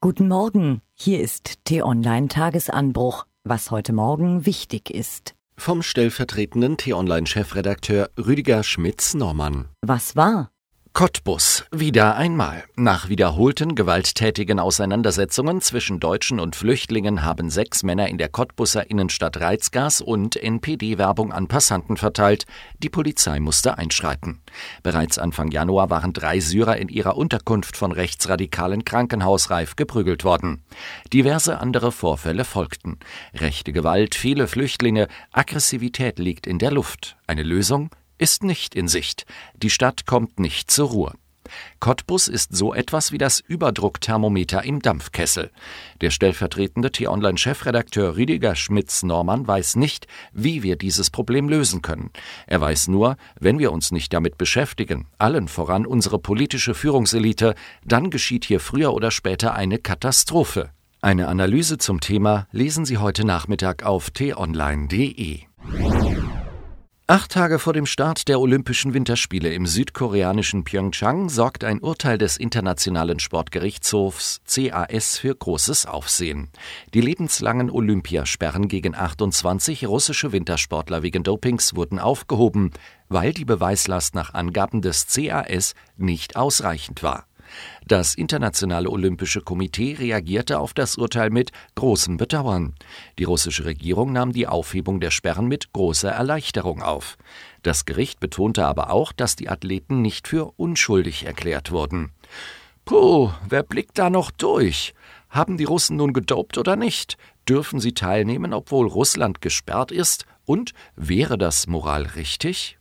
Guten Morgen, hier ist T-Online Tagesanbruch, was heute Morgen wichtig ist. Vom stellvertretenden T-Online-Chefredakteur Rüdiger Schmitz-Normann. Was war? Cottbus, wieder einmal. Nach wiederholten gewalttätigen Auseinandersetzungen zwischen Deutschen und Flüchtlingen haben sechs Männer in der Cottbuser Innenstadt Reizgas und NPD-Werbung an Passanten verteilt. Die Polizei musste einschreiten. Bereits Anfang Januar waren drei Syrer in ihrer Unterkunft von rechtsradikalen Krankenhausreif geprügelt worden. Diverse andere Vorfälle folgten. Rechte Gewalt, viele Flüchtlinge, Aggressivität liegt in der Luft. Eine Lösung? Ist nicht in Sicht. Die Stadt kommt nicht zur Ruhe. Cottbus ist so etwas wie das Überdruckthermometer im Dampfkessel. Der stellvertretende T-Online-Chefredakteur Rüdiger Schmitz-Normann weiß nicht, wie wir dieses Problem lösen können. Er weiß nur, wenn wir uns nicht damit beschäftigen, allen voran unsere politische Führungselite, dann geschieht hier früher oder später eine Katastrophe. Eine Analyse zum Thema lesen Sie heute Nachmittag auf t-online.de. Acht Tage vor dem Start der Olympischen Winterspiele im südkoreanischen Pyeongchang sorgt ein Urteil des Internationalen Sportgerichtshofs CAS für großes Aufsehen. Die lebenslangen Olympiasperren gegen 28 russische Wintersportler wegen Dopings wurden aufgehoben, weil die Beweislast nach Angaben des CAS nicht ausreichend war. Das Internationale Olympische Komitee reagierte auf das Urteil mit großem Bedauern. Die russische Regierung nahm die Aufhebung der Sperren mit großer Erleichterung auf. Das Gericht betonte aber auch, dass die Athleten nicht für unschuldig erklärt wurden. Puh, wer blickt da noch durch? Haben die Russen nun gedopt oder nicht? Dürfen sie teilnehmen, obwohl Russland gesperrt ist? Und wäre das moral richtig?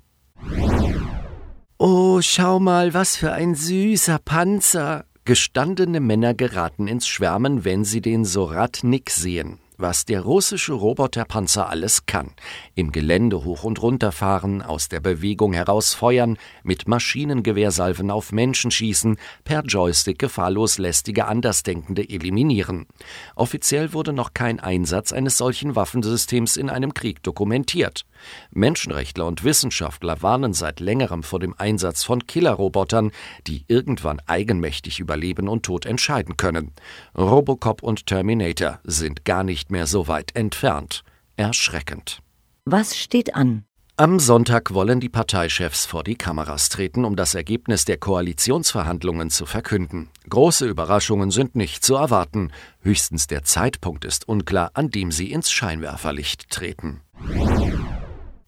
Oh, schau mal, was für ein süßer Panzer. Gestandene Männer geraten ins Schwärmen, wenn sie den Soratnik sehen was der russische Roboterpanzer alles kann. Im Gelände hoch und runter fahren, aus der Bewegung heraus feuern, mit Maschinengewehrsalven auf Menschen schießen, per Joystick gefahrlos lästige Andersdenkende eliminieren. Offiziell wurde noch kein Einsatz eines solchen Waffensystems in einem Krieg dokumentiert. Menschenrechtler und Wissenschaftler warnen seit längerem vor dem Einsatz von Killerrobotern, die irgendwann eigenmächtig über Leben und Tod entscheiden können. Robocop und Terminator sind gar nicht nicht mehr so weit entfernt. Erschreckend. Was steht an? Am Sonntag wollen die Parteichefs vor die Kameras treten, um das Ergebnis der Koalitionsverhandlungen zu verkünden. Große Überraschungen sind nicht zu erwarten. Höchstens der Zeitpunkt ist unklar, an dem sie ins Scheinwerferlicht treten.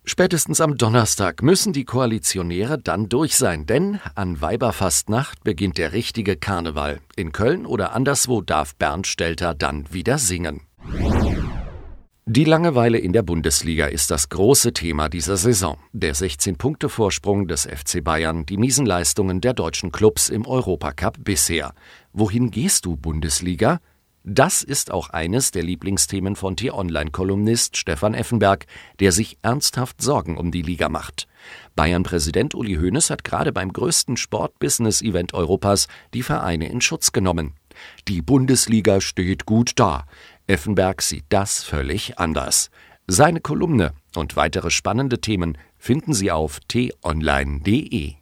Spätestens am Donnerstag müssen die Koalitionäre dann durch sein, denn an Weiberfastnacht beginnt der richtige Karneval. In Köln oder anderswo darf Bernd Stelter dann wieder singen. Die Langeweile in der Bundesliga ist das große Thema dieser Saison. Der 16-Punkte-Vorsprung des FC Bayern, die Miesenleistungen der deutschen Clubs im Europacup bisher. Wohin gehst du, Bundesliga? Das ist auch eines der Lieblingsthemen von T-Online-Kolumnist Stefan Effenberg, der sich ernsthaft Sorgen um die Liga macht. Bayern-Präsident Uli Hoeneß hat gerade beim größten Sport-Business-Event Europas die Vereine in Schutz genommen. Die Bundesliga steht gut da. Effenberg sieht das völlig anders. Seine Kolumne und weitere spannende Themen finden Sie auf t-online.de.